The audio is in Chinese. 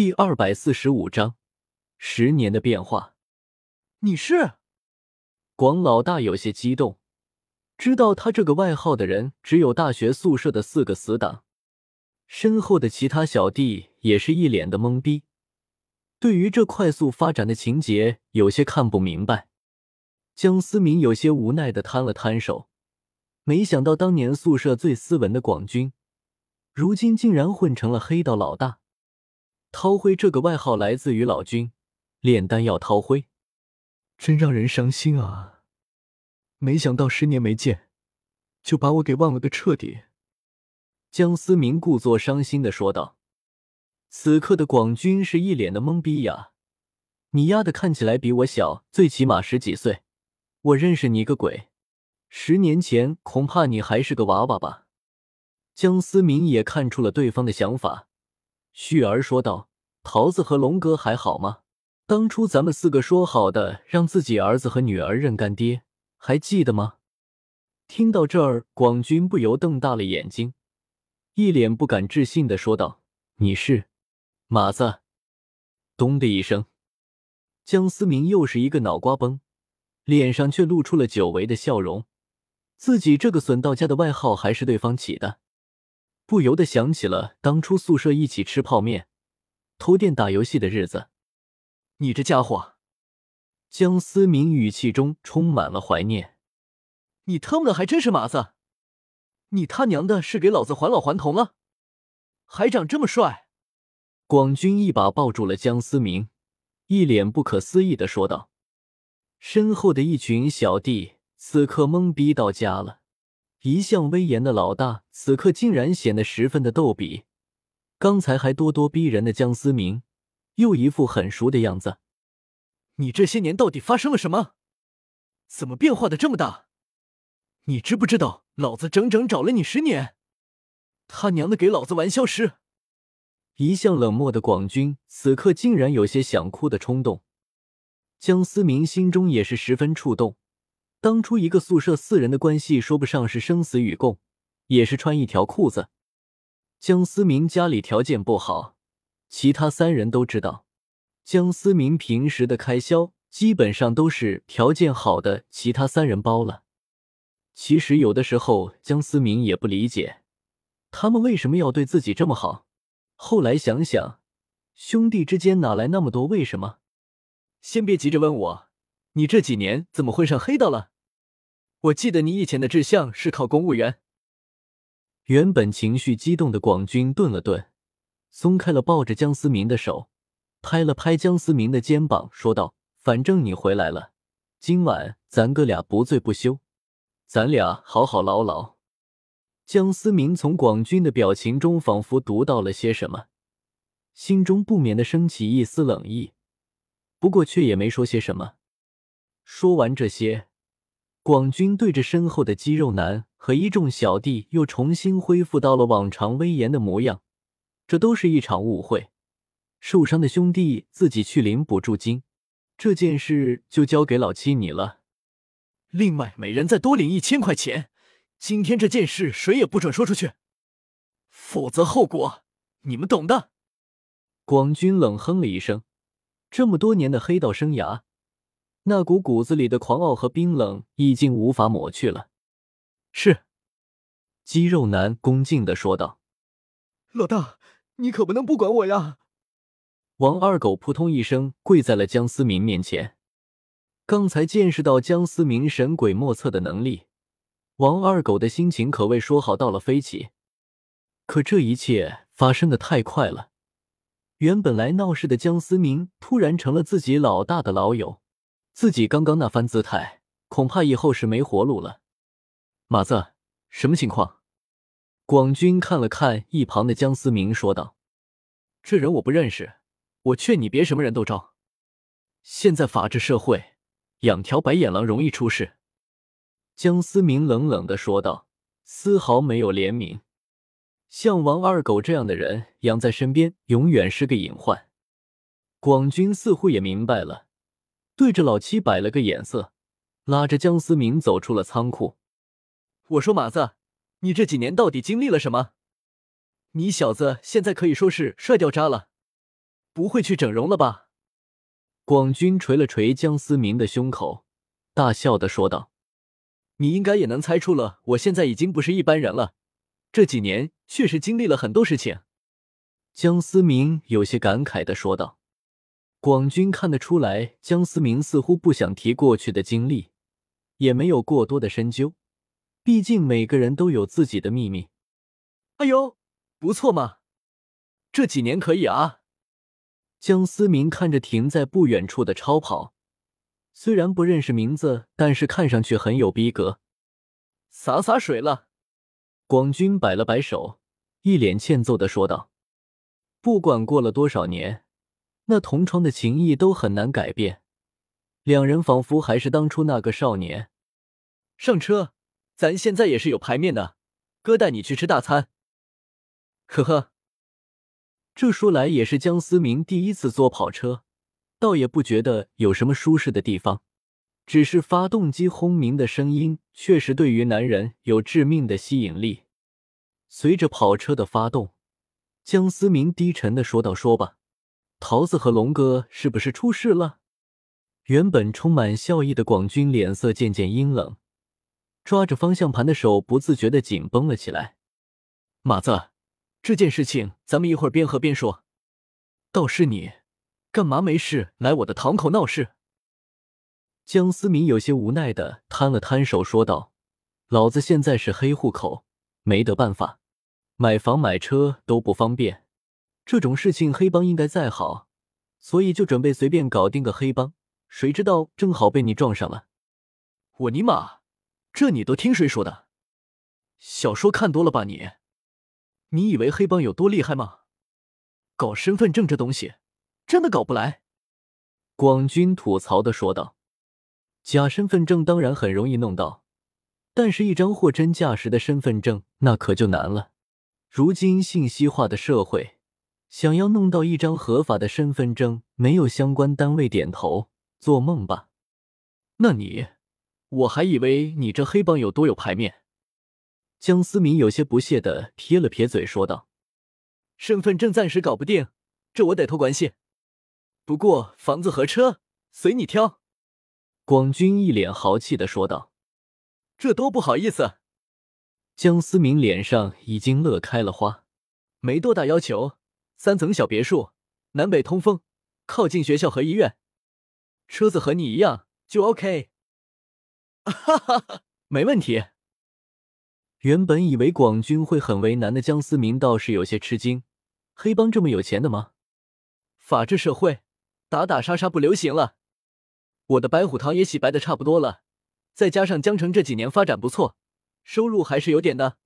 第二百四十五章，十年的变化。你是广老大有些激动，知道他这个外号的人只有大学宿舍的四个死党。身后的其他小弟也是一脸的懵逼，对于这快速发展的情节有些看不明白。江思明有些无奈的摊了摊手，没想到当年宿舍最斯文的广军，如今竟然混成了黑道老大。涛辉这个外号来自于老君，炼丹药涛辉，真让人伤心啊！没想到十年没见，就把我给忘了个彻底。江思明故作伤心的说道。此刻的广军是一脸的懵逼呀！你丫的看起来比我小，最起码十几岁，我认识你个鬼！十年前恐怕你还是个娃娃吧？江思明也看出了对方的想法。旭儿说道：“桃子和龙哥还好吗？当初咱们四个说好的，让自己儿子和女儿认干爹，还记得吗？”听到这儿，广军不由瞪大了眼睛，一脸不敢置信的说道：“你是马子？”咚的一声，江思明又是一个脑瓜崩，脸上却露出了久违的笑容。自己这个损到家的外号还是对方起的。不由得想起了当初宿舍一起吃泡面、偷电打游戏的日子。你这家伙，江思明语气中充满了怀念。你他妈的还真是麻子！你他娘的是给老子还老还童了？还长这么帅！广军一把抱住了江思明，一脸不可思议的说道。身后的一群小弟此刻懵逼到家了。一向威严的老大，此刻竟然显得十分的逗比。刚才还咄咄逼人的江思明，又一副很熟的样子。你这些年到底发生了什么？怎么变化的这么大？你知不知道，老子整整找了你十年？他娘的，给老子玩消失！一向冷漠的广军，此刻竟然有些想哭的冲动。江思明心中也是十分触动。当初一个宿舍四人的关系，说不上是生死与共，也是穿一条裤子。江思明家里条件不好，其他三人都知道。江思明平时的开销基本上都是条件好的其他三人包了。其实有的时候，江思明也不理解他们为什么要对自己这么好。后来想想，兄弟之间哪来那么多为什么？先别急着问我，你这几年怎么混上黑道了？我记得你以前的志向是考公务员。原本情绪激动的广军顿了顿，松开了抱着江思明的手，拍了拍江思明的肩膀，说道：“反正你回来了，今晚咱哥俩不醉不休，咱俩好好唠唠。”江思明从广军的表情中仿佛读到了些什么，心中不免的升起一丝冷意，不过却也没说些什么。说完这些。广军对着身后的肌肉男和一众小弟又重新恢复到了往常威严的模样，这都是一场误会。受伤的兄弟自己去领补助金，这件事就交给老七你了。另外，每人再多领一千块钱。今天这件事谁也不准说出去，否则后果你们懂的。广军冷哼了一声，这么多年的黑道生涯。那股骨子里的狂傲和冰冷已经无法抹去了。是，肌肉男恭敬的说道：“老大，你可不能不管我呀！”王二狗扑通一声跪在了江思明面前。刚才见识到江思明神鬼莫测的能力，王二狗的心情可谓说好到了飞起。可这一切发生的太快了，原本来闹事的江思明突然成了自己老大的老友。自己刚刚那番姿态，恐怕以后是没活路了。马子，什么情况？广军看了看一旁的江思明，说道：“这人我不认识，我劝你别什么人都招。现在法治社会，养条白眼狼容易出事。”江思明冷冷的说道，丝毫没有怜悯。像王二狗这样的人养在身边，永远是个隐患。广军似乎也明白了。对着老七摆了个眼色，拉着江思明走出了仓库。我说：“马子，你这几年到底经历了什么？你小子现在可以说是帅掉渣了。不会去整容了吧？广军捶了捶江思明的胸口，大笑的说道：“你应该也能猜出了，我现在已经不是一般人了。这几年确实经历了很多事情。”江思明有些感慨的说道。广军看得出来，江思明似乎不想提过去的经历，也没有过多的深究。毕竟每个人都有自己的秘密。哎呦，不错嘛，这几年可以啊。江思明看着停在不远处的超跑，虽然不认识名字，但是看上去很有逼格。洒洒水了。广军摆了摆手，一脸欠揍的说道：“不管过了多少年。”那同窗的情谊都很难改变，两人仿佛还是当初那个少年。上车，咱现在也是有排面的，哥带你去吃大餐。呵呵，这说来也是江思明第一次坐跑车，倒也不觉得有什么舒适的地方，只是发动机轰鸣的声音确实对于男人有致命的吸引力。随着跑车的发动，江思明低沉的说道：“说吧。”桃子和龙哥是不是出事了？原本充满笑意的广军脸色渐渐阴冷，抓着方向盘的手不自觉的紧绷了起来。马子，这件事情咱们一会儿边喝边说。倒是你，干嘛没事来我的堂口闹事？江思明有些无奈的摊了摊手，说道：“老子现在是黑户口，没得办法，买房买车都不方便。”这种事情黑帮应该在好，所以就准备随便搞定个黑帮。谁知道正好被你撞上了。我尼玛，这你都听谁说的？小说看多了吧你？你以为黑帮有多厉害吗？搞身份证这东西真的搞不来。广军吐槽的说道：“假身份证当然很容易弄到，但是一张货真价实的身份证那可就难了。如今信息化的社会。”想要弄到一张合法的身份证，没有相关单位点头，做梦吧？那你，我还以为你这黑帮有多有排面。江思明有些不屑的撇了撇嘴，说道：“身份证暂时搞不定，这我得托关系。不过房子和车随你挑。”广军一脸豪气的说道：“这多不好意思。”江思明脸上已经乐开了花，没多大要求。三层小别墅，南北通风，靠近学校和医院，车子和你一样就 OK。哈哈哈，没问题。原本以为广军会很为难的江思明倒是有些吃惊，黑帮这么有钱的吗？法治社会，打打杀杀不流行了。我的白虎堂也洗白的差不多了，再加上江城这几年发展不错，收入还是有点的。